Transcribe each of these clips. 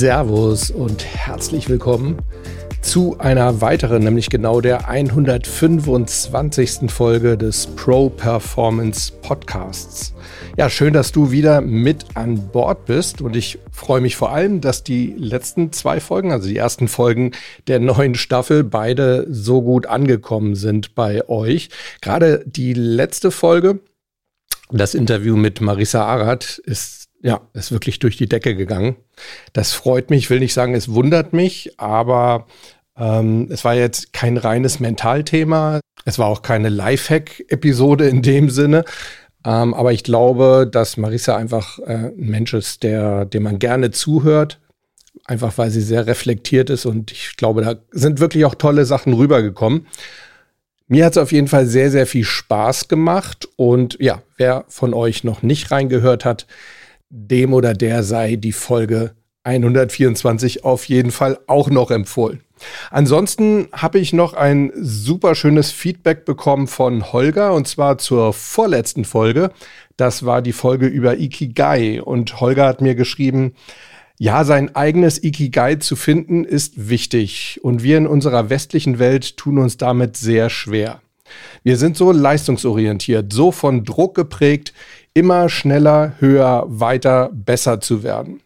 Servus und herzlich willkommen zu einer weiteren, nämlich genau der 125. Folge des Pro Performance Podcasts. Ja, schön, dass du wieder mit an Bord bist und ich freue mich vor allem, dass die letzten zwei Folgen, also die ersten Folgen der neuen Staffel, beide so gut angekommen sind bei euch. Gerade die letzte Folge, das Interview mit Marissa Arad ist ja, ist wirklich durch die Decke gegangen. Das freut mich, will nicht sagen, es wundert mich, aber ähm, es war jetzt kein reines Mentalthema. Es war auch keine Lifehack-Episode in dem Sinne. Ähm, aber ich glaube, dass Marissa einfach äh, ein Mensch ist, der, dem man gerne zuhört. Einfach weil sie sehr reflektiert ist und ich glaube, da sind wirklich auch tolle Sachen rübergekommen. Mir hat es auf jeden Fall sehr, sehr viel Spaß gemacht. Und ja, wer von euch noch nicht reingehört hat, dem oder der sei die Folge 124 auf jeden Fall auch noch empfohlen. Ansonsten habe ich noch ein super schönes Feedback bekommen von Holger und zwar zur vorletzten Folge. Das war die Folge über Ikigai und Holger hat mir geschrieben, ja, sein eigenes Ikigai zu finden ist wichtig und wir in unserer westlichen Welt tun uns damit sehr schwer. Wir sind so leistungsorientiert, so von Druck geprägt, immer schneller, höher, weiter, besser zu werden.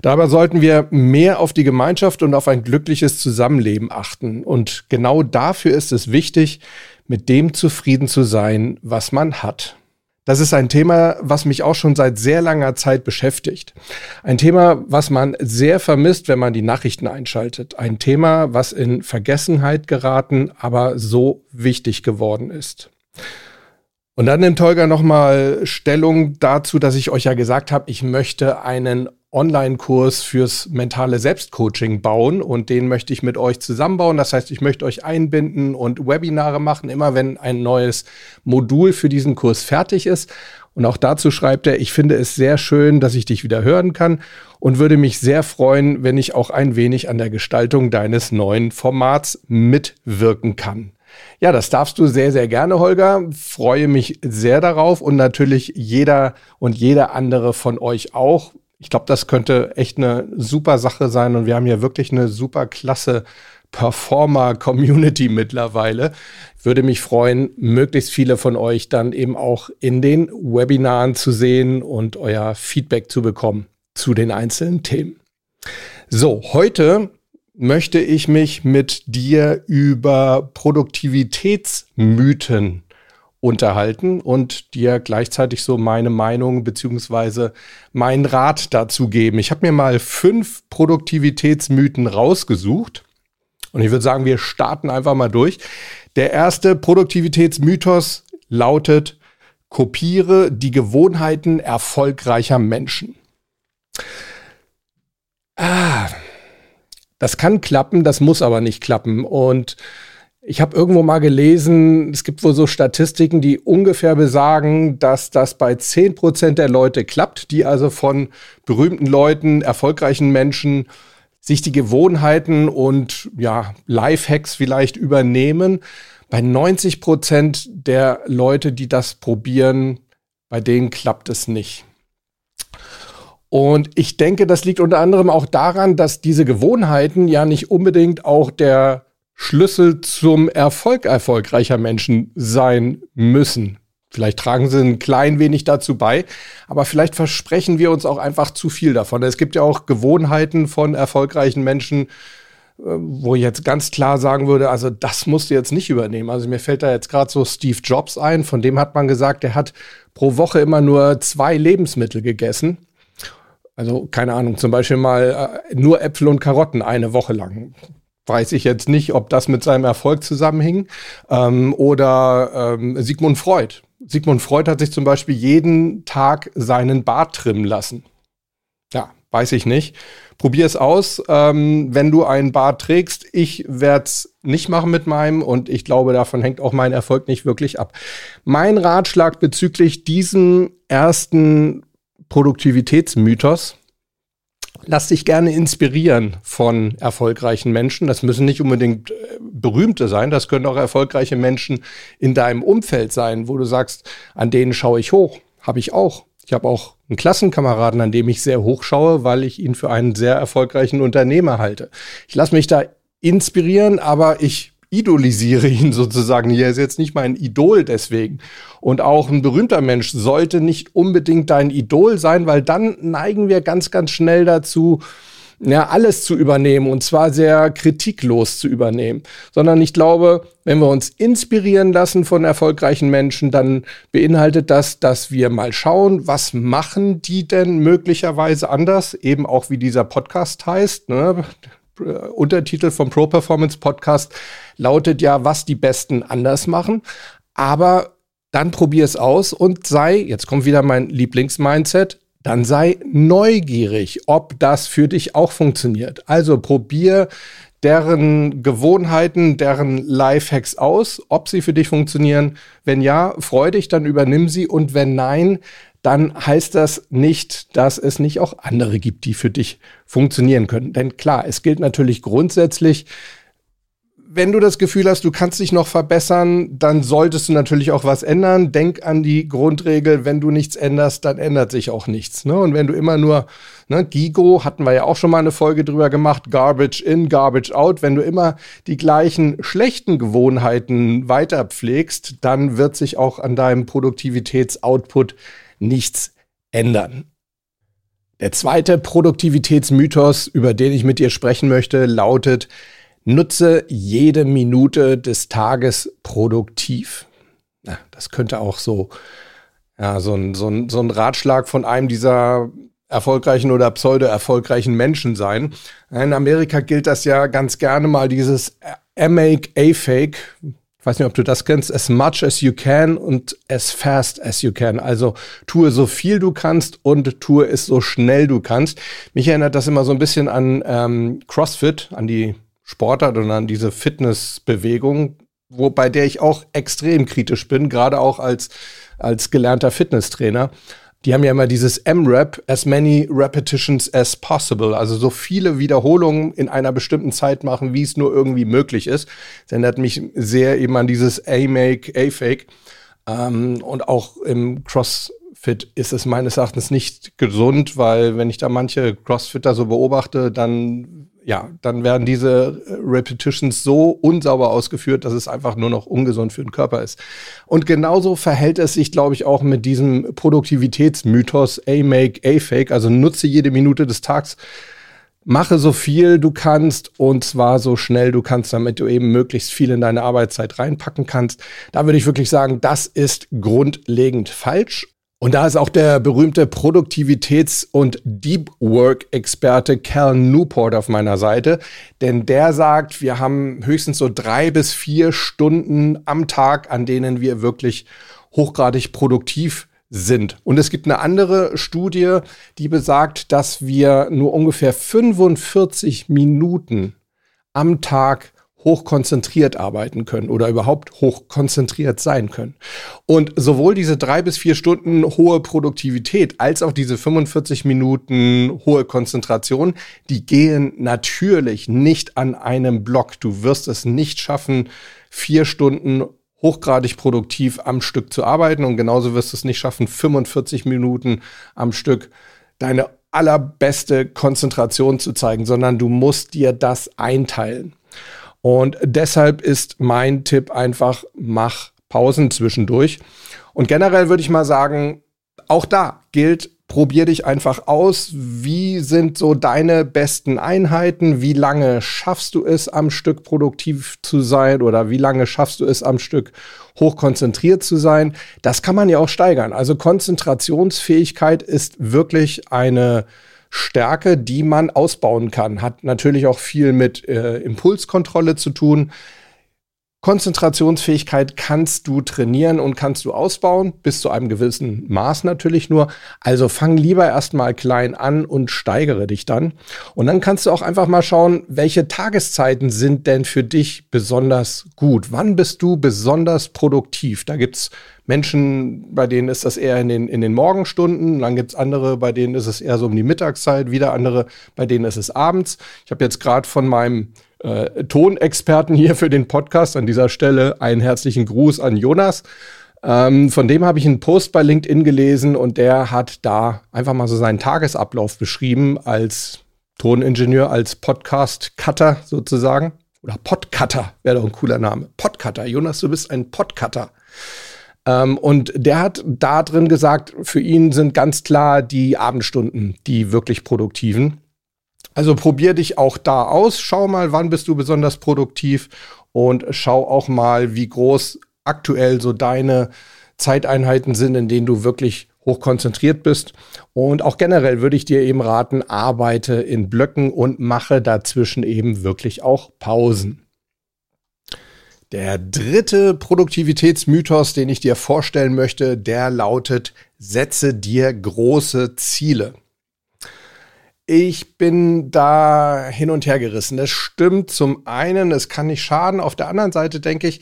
Dabei sollten wir mehr auf die Gemeinschaft und auf ein glückliches Zusammenleben achten. Und genau dafür ist es wichtig, mit dem zufrieden zu sein, was man hat. Das ist ein Thema, was mich auch schon seit sehr langer Zeit beschäftigt. Ein Thema, was man sehr vermisst, wenn man die Nachrichten einschaltet. Ein Thema, was in Vergessenheit geraten, aber so wichtig geworden ist. Und dann nimmt Holger nochmal Stellung dazu, dass ich euch ja gesagt habe, ich möchte einen Online-Kurs fürs mentale Selbstcoaching bauen und den möchte ich mit euch zusammenbauen. Das heißt, ich möchte euch einbinden und Webinare machen, immer wenn ein neues Modul für diesen Kurs fertig ist. Und auch dazu schreibt er, ich finde es sehr schön, dass ich dich wieder hören kann und würde mich sehr freuen, wenn ich auch ein wenig an der Gestaltung deines neuen Formats mitwirken kann. Ja, das darfst du sehr, sehr gerne, Holger. Freue mich sehr darauf und natürlich jeder und jeder andere von euch auch ich glaube, das könnte echt eine super Sache sein und wir haben ja wirklich eine super klasse Performer-Community mittlerweile. Würde mich freuen, möglichst viele von euch dann eben auch in den Webinaren zu sehen und euer Feedback zu bekommen zu den einzelnen Themen. So, heute möchte ich mich mit dir über Produktivitätsmythen unterhalten und dir gleichzeitig so meine Meinung beziehungsweise meinen Rat dazu geben. Ich habe mir mal fünf Produktivitätsmythen rausgesucht und ich würde sagen, wir starten einfach mal durch. Der erste Produktivitätsmythos lautet, kopiere die Gewohnheiten erfolgreicher Menschen. Ah, das kann klappen, das muss aber nicht klappen und ich habe irgendwo mal gelesen, es gibt wohl so Statistiken, die ungefähr besagen, dass das bei 10 Prozent der Leute klappt, die also von berühmten Leuten, erfolgreichen Menschen sich die Gewohnheiten und ja, Lifehacks vielleicht übernehmen. Bei 90 Prozent der Leute, die das probieren, bei denen klappt es nicht. Und ich denke, das liegt unter anderem auch daran, dass diese Gewohnheiten ja nicht unbedingt auch der Schlüssel zum Erfolg erfolgreicher Menschen sein müssen. Vielleicht tragen sie ein klein wenig dazu bei, aber vielleicht versprechen wir uns auch einfach zu viel davon. Es gibt ja auch Gewohnheiten von erfolgreichen Menschen, äh, wo ich jetzt ganz klar sagen würde, also das musst du jetzt nicht übernehmen. Also mir fällt da jetzt gerade so Steve Jobs ein, von dem hat man gesagt, der hat pro Woche immer nur zwei Lebensmittel gegessen. Also keine Ahnung, zum Beispiel mal äh, nur Äpfel und Karotten eine Woche lang weiß ich jetzt nicht, ob das mit seinem Erfolg zusammenhing. Ähm, oder ähm, Sigmund Freud. Sigmund Freud hat sich zum Beispiel jeden Tag seinen Bart trimmen lassen. Ja, weiß ich nicht. Probier es aus, ähm, wenn du einen Bart trägst. Ich werde es nicht machen mit meinem und ich glaube, davon hängt auch mein Erfolg nicht wirklich ab. Mein Ratschlag bezüglich diesem ersten Produktivitätsmythos, lass dich gerne inspirieren von erfolgreichen Menschen. Das müssen nicht unbedingt äh, berühmte sein, das können auch erfolgreiche Menschen in deinem Umfeld sein, wo du sagst, an denen schaue ich hoch, habe ich auch. Ich habe auch einen Klassenkameraden, an dem ich sehr hoch schaue, weil ich ihn für einen sehr erfolgreichen Unternehmer halte. Ich lasse mich da inspirieren, aber ich idolisiere ihn sozusagen. Er ist jetzt nicht mein Idol deswegen. Und auch ein berühmter Mensch sollte nicht unbedingt dein Idol sein, weil dann neigen wir ganz, ganz schnell dazu, ja, alles zu übernehmen und zwar sehr kritiklos zu übernehmen, sondern ich glaube, wenn wir uns inspirieren lassen von erfolgreichen Menschen, dann beinhaltet das, dass wir mal schauen, was machen die denn möglicherweise anders, eben auch wie dieser Podcast heißt, ne? Untertitel vom Pro Performance Podcast lautet ja, was die Besten anders machen. Aber dann probier es aus und sei, jetzt kommt wieder mein Lieblingsmindset, dann sei neugierig, ob das für dich auch funktioniert. Also probier deren Gewohnheiten, deren Lifehacks aus, ob sie für dich funktionieren. Wenn ja, freu dich, dann übernimm sie und wenn nein, dann heißt das nicht, dass es nicht auch andere gibt, die für dich funktionieren können. Denn klar, es gilt natürlich grundsätzlich, wenn du das Gefühl hast, du kannst dich noch verbessern, dann solltest du natürlich auch was ändern. Denk an die Grundregel, wenn du nichts änderst, dann ändert sich auch nichts. Ne? Und wenn du immer nur, ne, Gigo hatten wir ja auch schon mal eine Folge drüber gemacht, Garbage in, Garbage out, wenn du immer die gleichen schlechten Gewohnheiten weiter pflegst, dann wird sich auch an deinem Produktivitätsoutput nichts ändern. Der zweite Produktivitätsmythos, über den ich mit dir sprechen möchte, lautet, Nutze jede Minute des Tages produktiv. Ja, das könnte auch so, ja, so ein, so, ein, so ein Ratschlag von einem dieser erfolgreichen oder pseudo-erfolgreichen Menschen sein. In Amerika gilt das ja ganz gerne mal dieses A-Make, A-Fake. Ich weiß nicht, ob du das kennst. As much as you can und as fast as you can. Also tue so viel du kannst und tue es so schnell du kannst. Mich erinnert das immer so ein bisschen an ähm, CrossFit, an die Sportart und an diese Fitnessbewegung, wo, bei der ich auch extrem kritisch bin, gerade auch als, als gelernter Fitnesstrainer. Die haben ja immer dieses M-Rap, as many repetitions as possible, also so viele Wiederholungen in einer bestimmten Zeit machen, wie es nur irgendwie möglich ist. Das erinnert mich sehr eben an dieses A-Make, A-Fake. Ähm, und auch im CrossFit ist es meines Erachtens nicht gesund, weil wenn ich da manche Crossfitter so beobachte, dann ja, dann werden diese äh, Repetitions so unsauber ausgeführt, dass es einfach nur noch ungesund für den Körper ist. Und genauso verhält es sich, glaube ich, auch mit diesem Produktivitätsmythos A-Make, A-Fake, also nutze jede Minute des Tages mache so viel du kannst und zwar so schnell du kannst, damit du eben möglichst viel in deine Arbeitszeit reinpacken kannst. Da würde ich wirklich sagen, das ist grundlegend falsch. Und da ist auch der berühmte Produktivitäts- und Deep Work-Experte Cal Newport auf meiner Seite, denn der sagt, wir haben höchstens so drei bis vier Stunden am Tag, an denen wir wirklich hochgradig produktiv sind. Und es gibt eine andere Studie, die besagt, dass wir nur ungefähr 45 Minuten am Tag hochkonzentriert arbeiten können oder überhaupt hochkonzentriert sein können. Und sowohl diese drei bis vier Stunden hohe Produktivität als auch diese 45 Minuten hohe Konzentration, die gehen natürlich nicht an einem Block. Du wirst es nicht schaffen, vier Stunden hochgradig produktiv am Stück zu arbeiten und genauso wirst du es nicht schaffen, 45 Minuten am Stück deine allerbeste Konzentration zu zeigen, sondern du musst dir das einteilen. Und deshalb ist mein Tipp einfach, mach Pausen zwischendurch. Und generell würde ich mal sagen, auch da gilt, probier dich einfach aus. Wie sind so deine besten Einheiten? Wie lange schaffst du es am Stück produktiv zu sein oder wie lange schaffst du es am Stück hochkonzentriert zu sein? Das kann man ja auch steigern. Also Konzentrationsfähigkeit ist wirklich eine Stärke, die man ausbauen kann. Hat natürlich auch viel mit äh, Impulskontrolle zu tun. Konzentrationsfähigkeit kannst du trainieren und kannst du ausbauen, bis zu einem gewissen Maß natürlich nur. Also fang lieber erstmal klein an und steigere dich dann. Und dann kannst du auch einfach mal schauen, welche Tageszeiten sind denn für dich besonders gut? Wann bist du besonders produktiv? Da gibt's Menschen, bei denen ist das eher in den, in den Morgenstunden, dann gibt's andere, bei denen ist es eher so um die Mittagszeit, wieder andere, bei denen ist es abends. Ich habe jetzt gerade von meinem äh, Tonexperten hier für den Podcast. An dieser Stelle einen herzlichen Gruß an Jonas. Ähm, von dem habe ich einen Post bei LinkedIn gelesen und der hat da einfach mal so seinen Tagesablauf beschrieben als Toningenieur, als Podcast-Cutter sozusagen. Oder Podcutter wäre doch ein cooler Name. Podcutter. Jonas, du bist ein Podcutter. Ähm, und der hat da drin gesagt, für ihn sind ganz klar die Abendstunden die wirklich produktiven. Also probier dich auch da aus. Schau mal, wann bist du besonders produktiv und schau auch mal, wie groß aktuell so deine Zeiteinheiten sind, in denen du wirklich hoch konzentriert bist. Und auch generell würde ich dir eben raten, arbeite in Blöcken und mache dazwischen eben wirklich auch Pausen. Der dritte Produktivitätsmythos, den ich dir vorstellen möchte, der lautet, setze dir große Ziele. Ich bin da hin und her gerissen. Das stimmt zum einen, es kann nicht schaden. Auf der anderen Seite denke ich,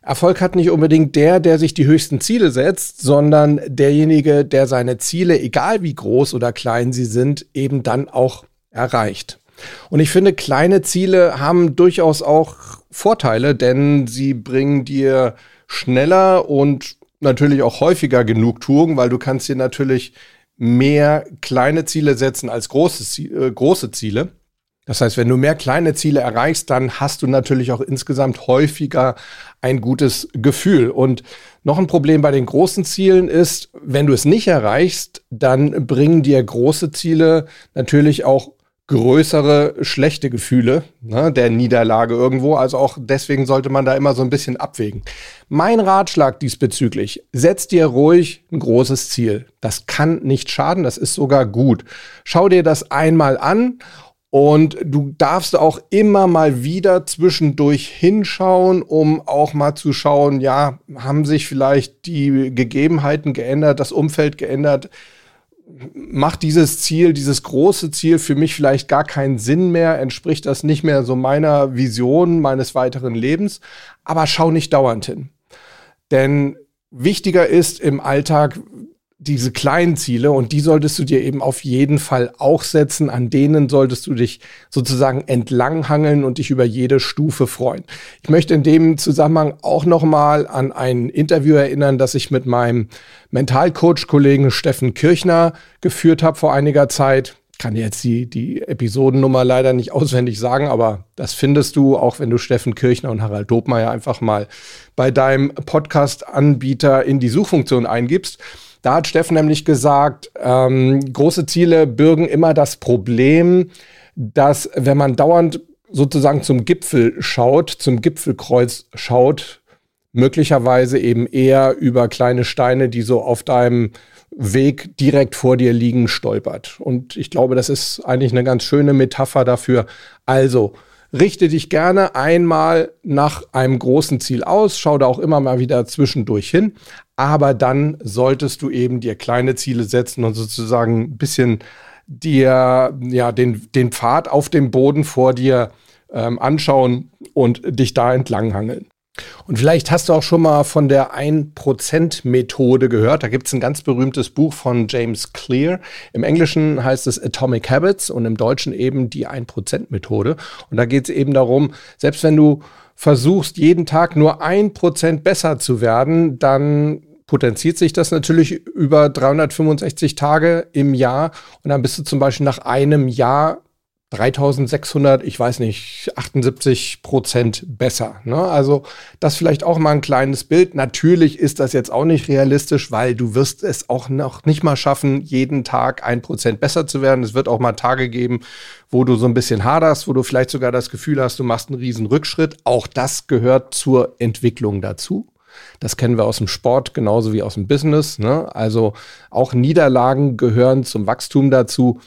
Erfolg hat nicht unbedingt der, der sich die höchsten Ziele setzt, sondern derjenige, der seine Ziele, egal wie groß oder klein sie sind, eben dann auch erreicht. Und ich finde, kleine Ziele haben durchaus auch Vorteile, denn sie bringen dir schneller und natürlich auch häufiger Genugtuung, weil du kannst dir natürlich mehr kleine Ziele setzen als große, äh, große Ziele. Das heißt, wenn du mehr kleine Ziele erreichst, dann hast du natürlich auch insgesamt häufiger ein gutes Gefühl. Und noch ein Problem bei den großen Zielen ist, wenn du es nicht erreichst, dann bringen dir große Ziele natürlich auch größere schlechte Gefühle ne, der Niederlage irgendwo. Also auch deswegen sollte man da immer so ein bisschen abwägen. Mein Ratschlag diesbezüglich, setz dir ruhig ein großes Ziel. Das kann nicht schaden, das ist sogar gut. Schau dir das einmal an und du darfst auch immer mal wieder zwischendurch hinschauen, um auch mal zu schauen, ja, haben sich vielleicht die Gegebenheiten geändert, das Umfeld geändert, macht dieses Ziel, dieses große Ziel für mich vielleicht gar keinen Sinn mehr, entspricht das nicht mehr so meiner Vision meines weiteren Lebens, aber schau nicht dauernd hin. Denn wichtiger ist im Alltag, diese kleinen Ziele und die solltest du dir eben auf jeden Fall auch setzen. An denen solltest du dich sozusagen entlanghangeln und dich über jede Stufe freuen. Ich möchte in dem Zusammenhang auch nochmal an ein Interview erinnern, das ich mit meinem Mentalcoach-Kollegen Steffen Kirchner geführt habe vor einiger Zeit kann jetzt die, die Episodennummer leider nicht auswendig sagen, aber das findest du, auch wenn du Steffen Kirchner und Harald Dobmeier einfach mal bei deinem Podcast-Anbieter in die Suchfunktion eingibst. Da hat Steffen nämlich gesagt, ähm, große Ziele bürgen immer das Problem, dass wenn man dauernd sozusagen zum Gipfel schaut, zum Gipfelkreuz schaut, möglicherweise eben eher über kleine Steine, die so auf deinem Weg direkt vor dir liegen, stolpert. Und ich glaube, das ist eigentlich eine ganz schöne Metapher dafür. Also, richte dich gerne einmal nach einem großen Ziel aus, schau da auch immer mal wieder zwischendurch hin, aber dann solltest du eben dir kleine Ziele setzen und sozusagen ein bisschen dir ja den, den Pfad auf dem Boden vor dir ähm, anschauen und dich da entlang hangeln. Und vielleicht hast du auch schon mal von der 1%-Methode gehört. Da gibt es ein ganz berühmtes Buch von James Clear. Im Englischen heißt es Atomic Habits und im Deutschen eben die 1%-Methode. Und da geht es eben darum, selbst wenn du versuchst, jeden Tag nur 1% besser zu werden, dann potenziert sich das natürlich über 365 Tage im Jahr und dann bist du zum Beispiel nach einem Jahr 3600, ich weiß nicht, 78 Prozent besser. Ne? Also das vielleicht auch mal ein kleines Bild. Natürlich ist das jetzt auch nicht realistisch, weil du wirst es auch noch nicht mal schaffen, jeden Tag ein Prozent besser zu werden. Es wird auch mal Tage geben, wo du so ein bisschen haderst, wo du vielleicht sogar das Gefühl hast, du machst einen riesen Rückschritt. Auch das gehört zur Entwicklung dazu. Das kennen wir aus dem Sport genauso wie aus dem Business. Ne? Also auch Niederlagen gehören zum Wachstum dazu.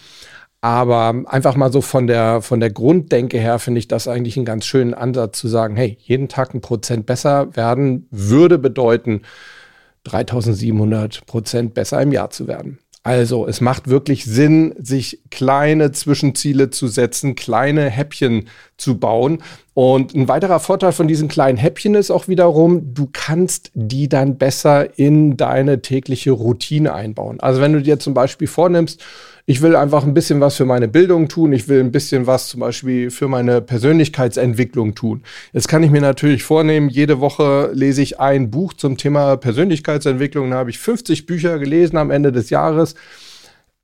Aber einfach mal so von der, von der Grunddenke her finde ich das eigentlich einen ganz schönen Ansatz zu sagen, hey, jeden Tag ein Prozent besser werden würde bedeuten, 3700 Prozent besser im Jahr zu werden. Also es macht wirklich Sinn, sich kleine Zwischenziele zu setzen, kleine Häppchen zu bauen. Und ein weiterer Vorteil von diesen kleinen Häppchen ist auch wiederum, du kannst die dann besser in deine tägliche Routine einbauen. Also wenn du dir zum Beispiel vornimmst, ich will einfach ein bisschen was für meine Bildung tun, ich will ein bisschen was zum Beispiel für meine Persönlichkeitsentwicklung tun. Jetzt kann ich mir natürlich vornehmen, jede Woche lese ich ein Buch zum Thema Persönlichkeitsentwicklung, da habe ich 50 Bücher gelesen am Ende des Jahres.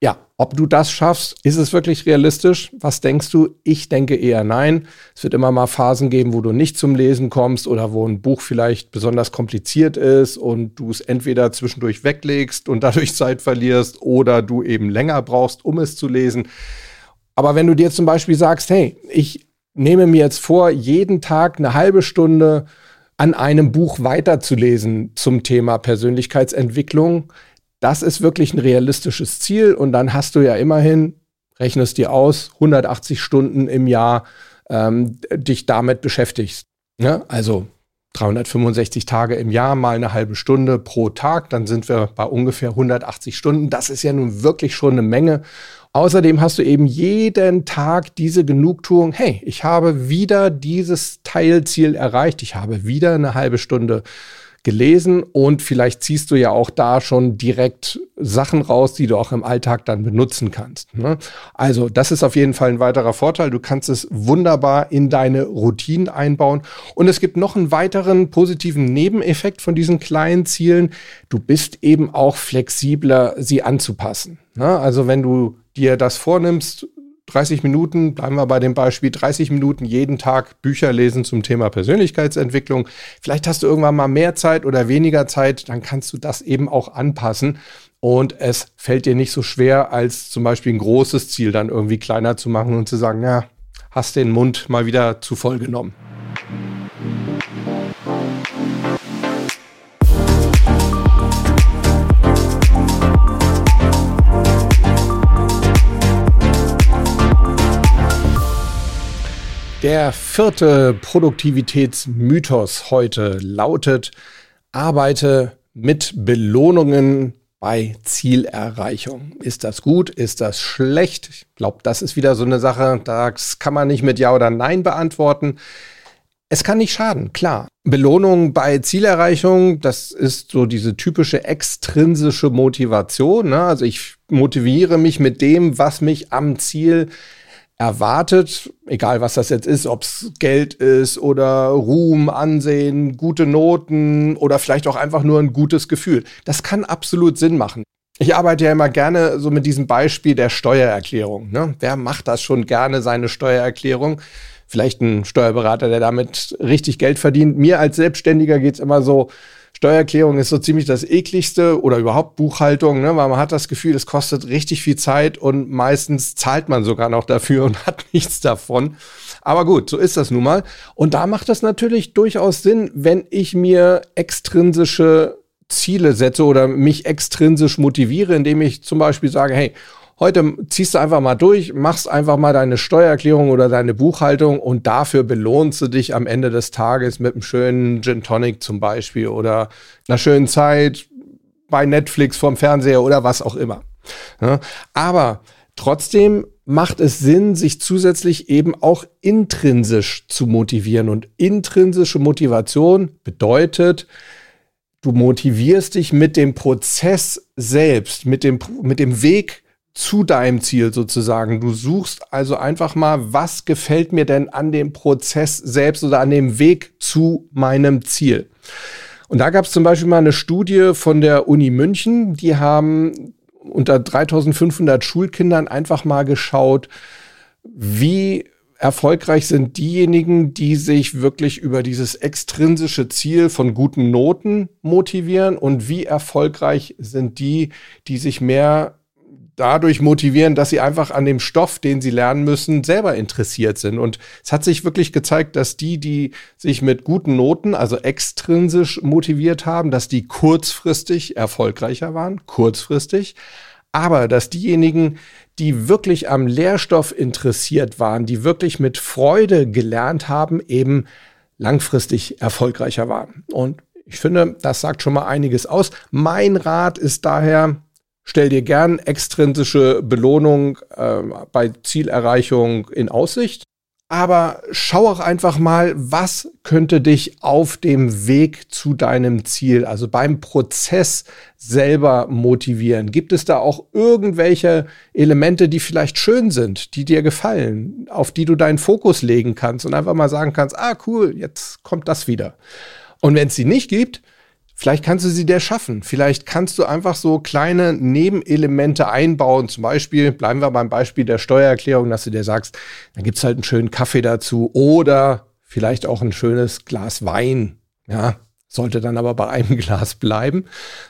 Ja, ob du das schaffst, ist es wirklich realistisch? Was denkst du? Ich denke eher nein. Es wird immer mal Phasen geben, wo du nicht zum Lesen kommst oder wo ein Buch vielleicht besonders kompliziert ist und du es entweder zwischendurch weglegst und dadurch Zeit verlierst oder du eben länger brauchst, um es zu lesen. Aber wenn du dir zum Beispiel sagst, hey, ich nehme mir jetzt vor, jeden Tag eine halbe Stunde an einem Buch weiterzulesen zum Thema Persönlichkeitsentwicklung, das ist wirklich ein realistisches Ziel und dann hast du ja immerhin, rechnest dir aus, 180 Stunden im Jahr ähm, dich damit beschäftigst. Ja? Also 365 Tage im Jahr mal eine halbe Stunde pro Tag, dann sind wir bei ungefähr 180 Stunden. Das ist ja nun wirklich schon eine Menge. Außerdem hast du eben jeden Tag diese Genugtuung, hey, ich habe wieder dieses Teilziel erreicht, ich habe wieder eine halbe Stunde gelesen und vielleicht ziehst du ja auch da schon direkt Sachen raus, die du auch im Alltag dann benutzen kannst. Ne? Also das ist auf jeden Fall ein weiterer Vorteil. Du kannst es wunderbar in deine Routinen einbauen. Und es gibt noch einen weiteren positiven Nebeneffekt von diesen kleinen Zielen. Du bist eben auch flexibler, sie anzupassen. Ne? Also wenn du dir das vornimmst, 30 Minuten, bleiben wir bei dem Beispiel, 30 Minuten jeden Tag Bücher lesen zum Thema Persönlichkeitsentwicklung. Vielleicht hast du irgendwann mal mehr Zeit oder weniger Zeit, dann kannst du das eben auch anpassen. Und es fällt dir nicht so schwer, als zum Beispiel ein großes Ziel dann irgendwie kleiner zu machen und zu sagen, ja, hast den Mund mal wieder zu voll genommen. Der vierte Produktivitätsmythos heute lautet, arbeite mit Belohnungen bei Zielerreichung. Ist das gut? Ist das schlecht? Ich glaube, das ist wieder so eine Sache, das kann man nicht mit Ja oder Nein beantworten. Es kann nicht schaden, klar. Belohnung bei Zielerreichung, das ist so diese typische extrinsische Motivation. Ne? Also ich motiviere mich mit dem, was mich am Ziel erwartet, egal was das jetzt ist, ob es Geld ist oder Ruhm, Ansehen, gute Noten oder vielleicht auch einfach nur ein gutes Gefühl. Das kann absolut Sinn machen. Ich arbeite ja immer gerne so mit diesem Beispiel der Steuererklärung. Ne? Wer macht das schon gerne, seine Steuererklärung? Vielleicht ein Steuerberater, der damit richtig Geld verdient. Mir als Selbstständiger geht's immer so, Steuererklärung ist so ziemlich das ekligste oder überhaupt Buchhaltung, ne, weil man hat das Gefühl, es kostet richtig viel Zeit und meistens zahlt man sogar noch dafür und hat nichts davon. Aber gut, so ist das nun mal. Und da macht das natürlich durchaus Sinn, wenn ich mir extrinsische Ziele setze oder mich extrinsisch motiviere, indem ich zum Beispiel sage, hey, Heute ziehst du einfach mal durch, machst einfach mal deine Steuererklärung oder deine Buchhaltung und dafür belohnst du dich am Ende des Tages mit einem schönen Gin Tonic zum Beispiel oder einer schönen Zeit bei Netflix vorm Fernseher oder was auch immer. Aber trotzdem macht es Sinn, sich zusätzlich eben auch intrinsisch zu motivieren. Und intrinsische Motivation bedeutet, du motivierst dich mit dem Prozess selbst, mit dem, mit dem Weg, zu deinem Ziel sozusagen. Du suchst also einfach mal, was gefällt mir denn an dem Prozess selbst oder an dem Weg zu meinem Ziel. Und da gab es zum Beispiel mal eine Studie von der Uni München, die haben unter 3500 Schulkindern einfach mal geschaut, wie erfolgreich sind diejenigen, die sich wirklich über dieses extrinsische Ziel von guten Noten motivieren und wie erfolgreich sind die, die sich mehr dadurch motivieren, dass sie einfach an dem Stoff, den sie lernen müssen, selber interessiert sind. Und es hat sich wirklich gezeigt, dass die, die sich mit guten Noten, also extrinsisch motiviert haben, dass die kurzfristig erfolgreicher waren, kurzfristig. Aber dass diejenigen, die wirklich am Lehrstoff interessiert waren, die wirklich mit Freude gelernt haben, eben langfristig erfolgreicher waren. Und ich finde, das sagt schon mal einiges aus. Mein Rat ist daher, stell dir gern extrinsische Belohnung äh, bei Zielerreichung in Aussicht. Aber schau auch einfach mal, was könnte dich auf dem Weg zu deinem Ziel, also beim Prozess selber motivieren? Gibt es da auch irgendwelche Elemente, die vielleicht schön sind, die dir gefallen, auf die du deinen Fokus legen kannst und einfach mal sagen kannst, ah cool, jetzt kommt das wieder. Und wenn es sie nicht gibt, Vielleicht kannst du sie dir schaffen. Vielleicht kannst du einfach so kleine Nebenelemente einbauen. Zum Beispiel, bleiben wir beim Beispiel der Steuererklärung, dass du dir sagst, dann gibt's halt einen schönen Kaffee dazu oder vielleicht auch ein schönes Glas Wein. Ja, sollte dann aber bei einem Glas bleiben.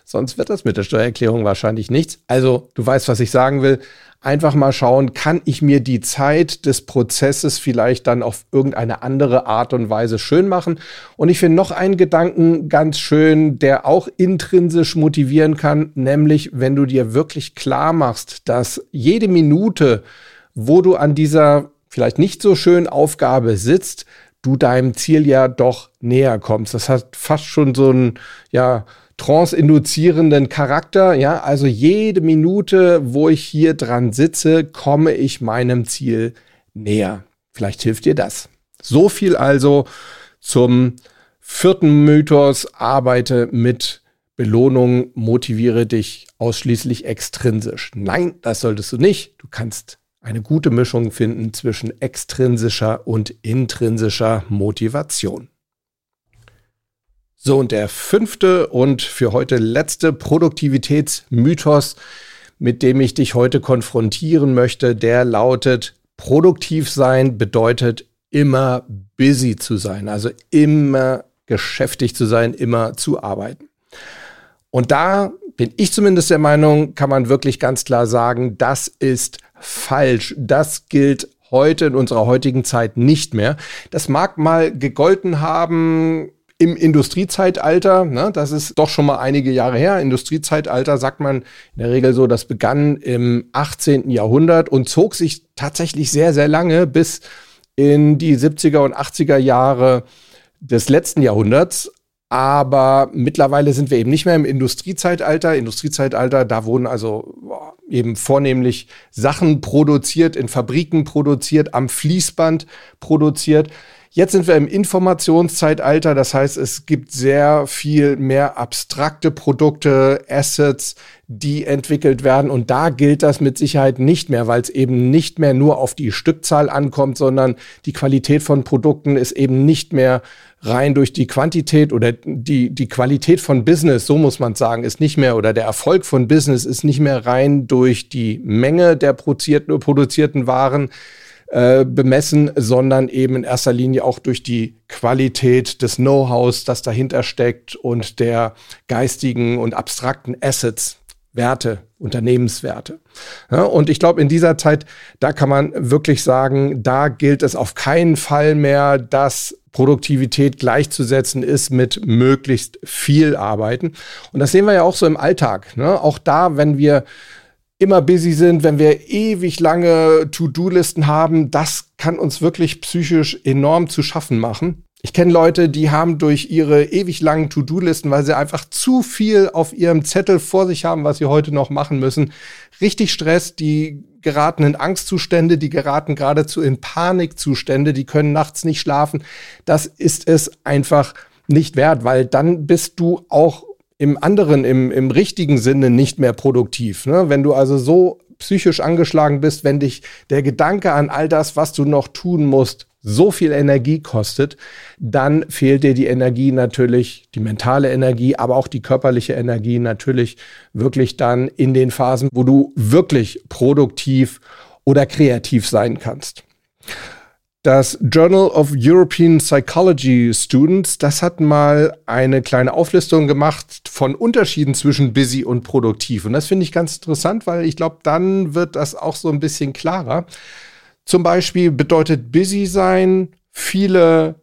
Sonst wird das mit der Steuererklärung wahrscheinlich nichts. Also, du weißt, was ich sagen will einfach mal schauen, kann ich mir die Zeit des Prozesses vielleicht dann auf irgendeine andere Art und Weise schön machen. Und ich finde noch einen Gedanken ganz schön, der auch intrinsisch motivieren kann, nämlich wenn du dir wirklich klar machst, dass jede Minute, wo du an dieser vielleicht nicht so schönen Aufgabe sitzt, du deinem Ziel ja doch näher kommst. Das hat fast schon so ein, ja, trance-induzierenden Charakter. Ja, also jede Minute, wo ich hier dran sitze, komme ich meinem Ziel näher. Vielleicht hilft dir das. So viel also zum vierten Mythos. Arbeite mit Belohnung, motiviere dich ausschließlich extrinsisch. Nein, das solltest du nicht. Du kannst eine gute Mischung finden zwischen extrinsischer und intrinsischer Motivation. So, und der fünfte und für heute letzte Produktivitätsmythos, mit dem ich dich heute konfrontieren möchte, der lautet, produktiv sein bedeutet immer busy zu sein, also immer geschäftig zu sein, immer zu arbeiten. Und da bin ich zumindest der Meinung, kann man wirklich ganz klar sagen, das ist falsch. Das gilt heute in unserer heutigen Zeit nicht mehr. Das mag mal gegolten haben im Industriezeitalter, ne, das ist doch schon mal einige Jahre her. Industriezeitalter sagt man in der Regel so, das begann im 18. Jahrhundert und zog sich tatsächlich sehr, sehr lange bis in die 70er und 80er Jahre des letzten Jahrhunderts. Aber mittlerweile sind wir eben nicht mehr im Industriezeitalter. Industriezeitalter, da wurden also eben vornehmlich Sachen produziert, in Fabriken produziert, am Fließband produziert. Jetzt sind wir im Informationszeitalter, das heißt, es gibt sehr viel mehr abstrakte Produkte, Assets, die entwickelt werden. Und da gilt das mit Sicherheit nicht mehr, weil es eben nicht mehr nur auf die Stückzahl ankommt, sondern die Qualität von Produkten ist eben nicht mehr rein durch die Quantität oder die, die Qualität von Business, so muss man sagen, ist nicht mehr oder der Erfolg von Business ist nicht mehr rein durch die Menge der produzierten, produzierten Waren, äh, bemessen, sondern eben in erster Linie auch durch die Qualität des Know-hows, das dahinter steckt und der geistigen und abstrakten Assets, Werte, Unternehmenswerte. Ja, und ich glaube, in dieser Zeit, da kann man wirklich sagen, da gilt es auf keinen Fall mehr, dass Produktivität gleichzusetzen ist mit möglichst viel Arbeiten. Und das sehen wir ja auch so im Alltag. Ne? Auch da, wenn wir immer busy sind, wenn wir ewig lange To-Do-Listen haben, das kann uns wirklich psychisch enorm zu schaffen machen. Ich kenne Leute, die haben durch ihre ewig langen To-Do-Listen, weil sie einfach zu viel auf ihrem Zettel vor sich haben, was sie heute noch machen müssen, richtig Stress, die geraten in Angstzustände, die geraten geradezu in Panikzustände, die können nachts nicht schlafen. Das ist es einfach nicht wert, weil dann bist du auch im anderen, im, im richtigen Sinne nicht mehr produktiv. Ne? Wenn du also so psychisch angeschlagen bist, wenn dich der Gedanke an all das, was du noch tun musst, so viel Energie kostet, dann fehlt dir die Energie natürlich, die mentale Energie, aber auch die körperliche Energie natürlich wirklich dann in den Phasen, wo du wirklich produktiv oder kreativ sein kannst. Das Journal of European Psychology Students, das hat mal eine kleine Auflistung gemacht von Unterschieden zwischen busy und produktiv. Und das finde ich ganz interessant, weil ich glaube, dann wird das auch so ein bisschen klarer. Zum Beispiel bedeutet busy sein viele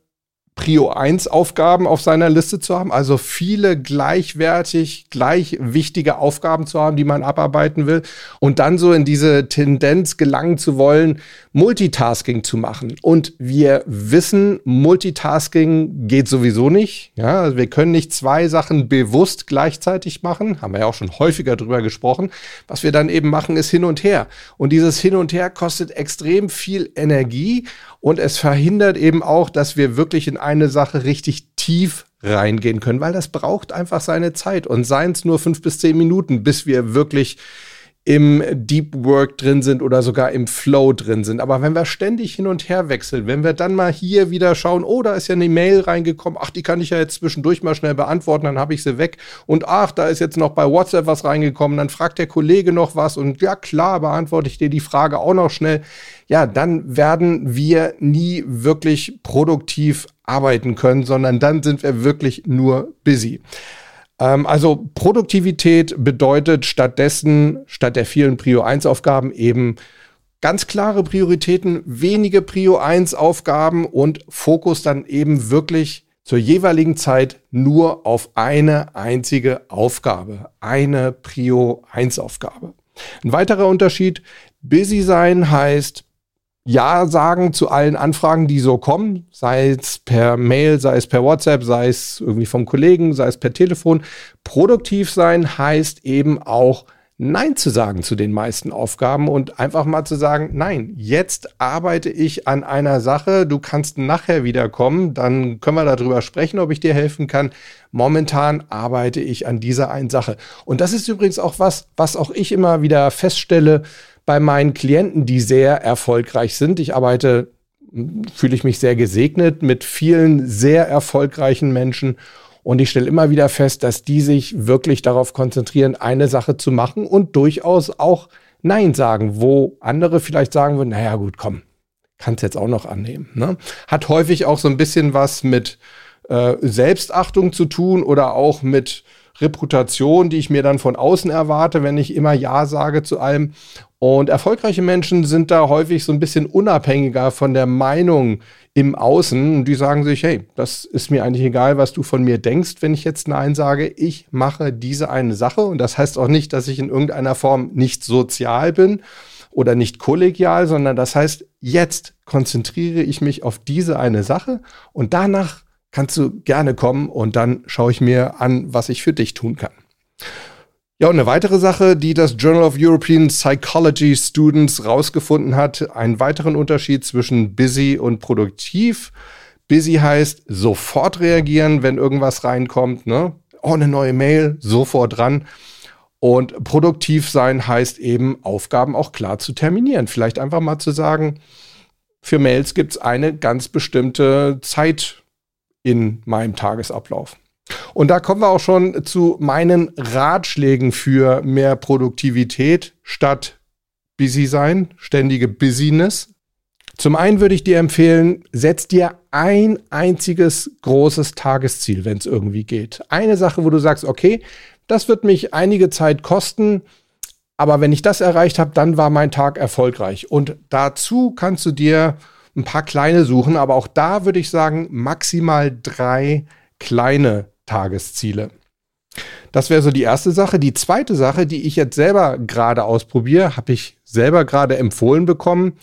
Prio 1 Aufgaben auf seiner Liste zu haben, also viele gleichwertig, gleich wichtige Aufgaben zu haben, die man abarbeiten will und dann so in diese Tendenz gelangen zu wollen, Multitasking zu machen. Und wir wissen, Multitasking geht sowieso nicht. Ja, wir können nicht zwei Sachen bewusst gleichzeitig machen. Haben wir ja auch schon häufiger drüber gesprochen. Was wir dann eben machen, ist hin und her. Und dieses Hin und Her kostet extrem viel Energie und es verhindert eben auch, dass wir wirklich in eine Sache richtig tief reingehen können, weil das braucht einfach seine Zeit und seien es nur fünf bis zehn Minuten, bis wir wirklich im Deep Work drin sind oder sogar im Flow drin sind. Aber wenn wir ständig hin und her wechseln, wenn wir dann mal hier wieder schauen, oh, da ist ja eine Mail reingekommen, ach, die kann ich ja jetzt zwischendurch mal schnell beantworten, dann habe ich sie weg. Und ach, da ist jetzt noch bei WhatsApp was reingekommen, dann fragt der Kollege noch was und ja, klar, beantworte ich dir die Frage auch noch schnell. Ja, dann werden wir nie wirklich produktiv arbeiten können, sondern dann sind wir wirklich nur busy. Ähm, also Produktivität bedeutet stattdessen, statt der vielen Prio 1 Aufgaben eben ganz klare Prioritäten, wenige Prio 1 Aufgaben und Fokus dann eben wirklich zur jeweiligen Zeit nur auf eine einzige Aufgabe, eine Prio 1 Aufgabe. Ein weiterer Unterschied, busy sein heißt ja sagen zu allen Anfragen, die so kommen, sei es per Mail, sei es per WhatsApp, sei es irgendwie vom Kollegen, sei es per Telefon. Produktiv sein heißt eben auch Nein zu sagen zu den meisten Aufgaben und einfach mal zu sagen, nein, jetzt arbeite ich an einer Sache, du kannst nachher wiederkommen, dann können wir darüber sprechen, ob ich dir helfen kann. Momentan arbeite ich an dieser einen Sache. Und das ist übrigens auch was, was auch ich immer wieder feststelle, bei meinen Klienten, die sehr erfolgreich sind. Ich arbeite, fühle ich mich sehr gesegnet mit vielen sehr erfolgreichen Menschen. Und ich stelle immer wieder fest, dass die sich wirklich darauf konzentrieren, eine Sache zu machen und durchaus auch Nein sagen, wo andere vielleicht sagen würden, naja gut, komm, kannst jetzt auch noch annehmen. Ne? Hat häufig auch so ein bisschen was mit äh, Selbstachtung zu tun oder auch mit Reputation, die ich mir dann von außen erwarte, wenn ich immer Ja sage zu allem. Und erfolgreiche Menschen sind da häufig so ein bisschen unabhängiger von der Meinung im Außen. Die sagen sich, hey, das ist mir eigentlich egal, was du von mir denkst, wenn ich jetzt Nein sage. Ich mache diese eine Sache. Und das heißt auch nicht, dass ich in irgendeiner Form nicht sozial bin oder nicht kollegial, sondern das heißt, jetzt konzentriere ich mich auf diese eine Sache und danach kannst du gerne kommen und dann schaue ich mir an, was ich für dich tun kann. Ja, und eine weitere Sache, die das Journal of European Psychology Students rausgefunden hat, einen weiteren Unterschied zwischen busy und produktiv. Busy heißt sofort reagieren, wenn irgendwas reinkommt, ne? Oh, eine neue Mail, sofort dran. Und produktiv sein heißt eben, Aufgaben auch klar zu terminieren. Vielleicht einfach mal zu sagen, für Mails gibt es eine ganz bestimmte Zeit, in meinem Tagesablauf. Und da kommen wir auch schon zu meinen Ratschlägen für mehr Produktivität statt busy sein, ständige Busyness. Zum einen würde ich dir empfehlen, setz dir ein einziges großes Tagesziel, wenn es irgendwie geht. Eine Sache, wo du sagst, okay, das wird mich einige Zeit kosten, aber wenn ich das erreicht habe, dann war mein Tag erfolgreich. Und dazu kannst du dir ein paar kleine suchen, aber auch da würde ich sagen, maximal drei kleine Tagesziele. Das wäre so die erste Sache. Die zweite Sache, die ich jetzt selber gerade ausprobiere, habe ich selber gerade empfohlen bekommen.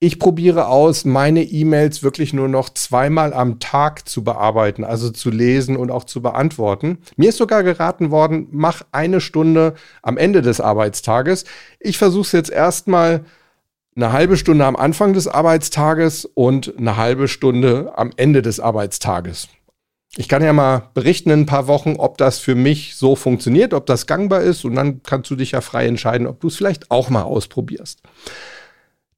Ich probiere aus, meine E-Mails wirklich nur noch zweimal am Tag zu bearbeiten, also zu lesen und auch zu beantworten. Mir ist sogar geraten worden, mach eine Stunde am Ende des Arbeitstages. Ich versuche es jetzt erstmal eine halbe Stunde am Anfang des Arbeitstages und eine halbe Stunde am Ende des Arbeitstages. Ich kann ja mal berichten in ein paar Wochen, ob das für mich so funktioniert, ob das gangbar ist und dann kannst du dich ja frei entscheiden, ob du es vielleicht auch mal ausprobierst.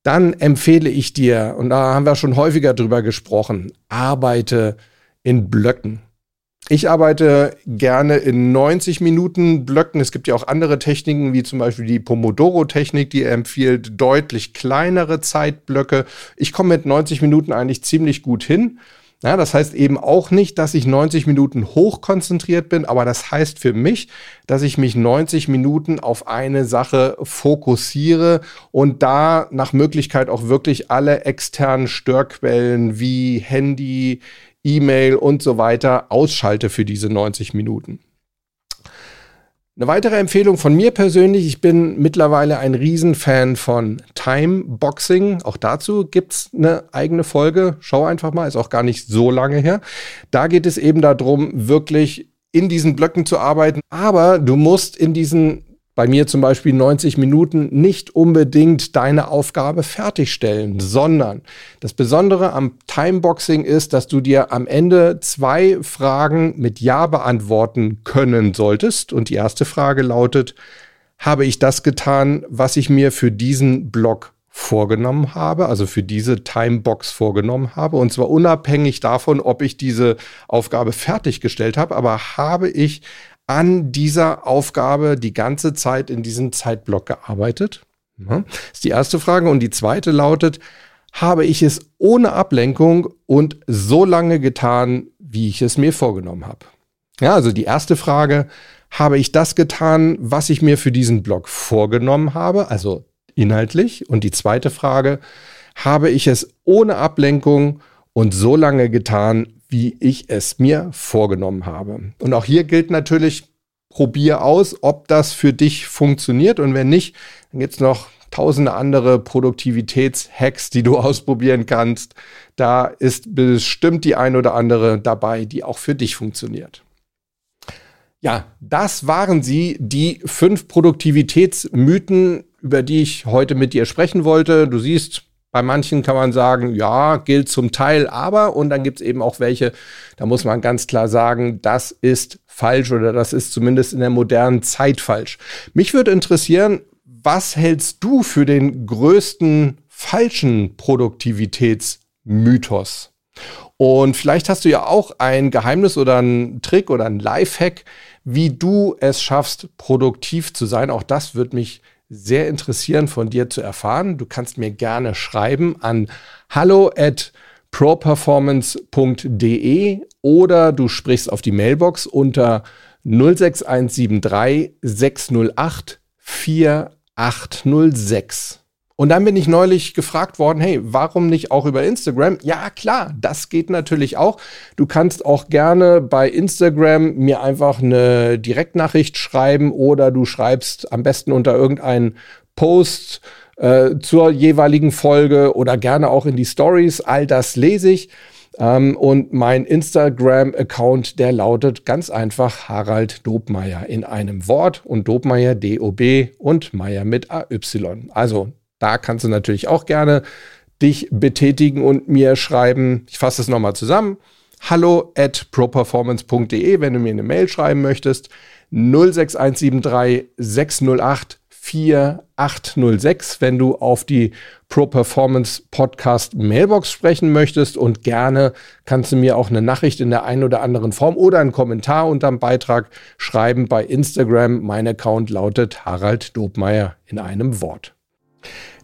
Dann empfehle ich dir, und da haben wir schon häufiger drüber gesprochen, arbeite in Blöcken. Ich arbeite gerne in 90 Minuten Blöcken. Es gibt ja auch andere Techniken, wie zum Beispiel die Pomodoro-Technik, die empfiehlt deutlich kleinere Zeitblöcke. Ich komme mit 90 Minuten eigentlich ziemlich gut hin. Ja, das heißt eben auch nicht, dass ich 90 Minuten hochkonzentriert bin, aber das heißt für mich, dass ich mich 90 Minuten auf eine Sache fokussiere und da nach Möglichkeit auch wirklich alle externen Störquellen wie Handy, E-Mail und so weiter ausschalte für diese 90 Minuten. Eine weitere Empfehlung von mir persönlich, ich bin mittlerweile ein Riesenfan von Timeboxing. Auch dazu gibt's eine eigene Folge. Schau einfach mal, ist auch gar nicht so lange her. Da geht es eben darum, wirklich in diesen Blöcken zu arbeiten. Aber du musst in diesen bei mir zum Beispiel 90 Minuten nicht unbedingt deine Aufgabe fertigstellen, sondern das Besondere am Timeboxing ist, dass du dir am Ende zwei Fragen mit Ja beantworten können solltest. Und die erste Frage lautet, habe ich das getan, was ich mir für diesen Block vorgenommen habe, also für diese Timebox vorgenommen habe. Und zwar unabhängig davon, ob ich diese Aufgabe fertiggestellt habe, aber habe ich an dieser Aufgabe die ganze Zeit in diesem Zeitblock gearbeitet? Ja, ist die erste Frage. Und die zweite lautet, habe ich es ohne Ablenkung und so lange getan, wie ich es mir vorgenommen habe? Ja, also die erste Frage, habe ich das getan, was ich mir für diesen Blog vorgenommen habe, also inhaltlich? Und die zweite Frage, habe ich es ohne Ablenkung und so lange getan, wie ich es mir vorgenommen habe. Und auch hier gilt natürlich, probier aus, ob das für dich funktioniert. Und wenn nicht, dann gibt es noch tausende andere Produktivitätshacks, die du ausprobieren kannst. Da ist bestimmt die ein oder andere dabei, die auch für dich funktioniert. Ja, das waren sie, die fünf Produktivitätsmythen, über die ich heute mit dir sprechen wollte. Du siehst, bei manchen kann man sagen, ja, gilt zum Teil, aber, und dann gibt es eben auch welche, da muss man ganz klar sagen, das ist falsch oder das ist zumindest in der modernen Zeit falsch. Mich würde interessieren, was hältst du für den größten falschen Produktivitätsmythos? Und vielleicht hast du ja auch ein Geheimnis oder einen Trick oder einen Lifehack, wie du es schaffst, produktiv zu sein. Auch das würde mich sehr interessieren, von dir zu erfahren. Du kannst mir gerne schreiben an hallo at properformance.de oder du sprichst auf die Mailbox unter 06173 608 4806. Und dann bin ich neulich gefragt worden, hey, warum nicht auch über Instagram? Ja, klar, das geht natürlich auch. Du kannst auch gerne bei Instagram mir einfach eine Direktnachricht schreiben oder du schreibst am besten unter irgendeinen Post äh, zur jeweiligen Folge oder gerne auch in die Stories. All das lese ich. Ähm, und mein Instagram-Account, der lautet ganz einfach Harald Dobmeier in einem Wort und Dobmeier D-O-B und Meier mit A-Y. Also da kannst du natürlich auch gerne dich betätigen und mir schreiben. Ich fasse es nochmal zusammen. Hallo at properformance.de, wenn du mir eine Mail schreiben möchtest. 06173 608 4806, wenn du auf die Pro Performance Podcast Mailbox sprechen möchtest und gerne kannst du mir auch eine Nachricht in der einen oder anderen Form oder einen Kommentar unterm Beitrag schreiben bei Instagram. Mein Account lautet Harald Dobmeier in einem Wort.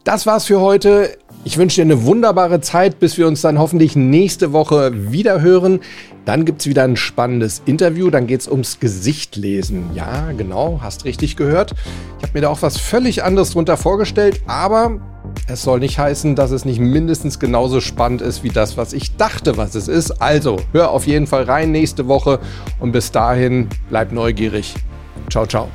Das war's für heute. Ich wünsche dir eine wunderbare Zeit, bis wir uns dann hoffentlich nächste Woche wieder hören. Dann gibt's wieder ein spannendes Interview. Dann geht's ums Gesichtlesen. Ja, genau, hast richtig gehört. Ich habe mir da auch was völlig anderes drunter vorgestellt, aber es soll nicht heißen, dass es nicht mindestens genauso spannend ist wie das, was ich dachte, was es ist. Also, hör auf jeden Fall rein nächste Woche und bis dahin bleib neugierig. Ciao, ciao.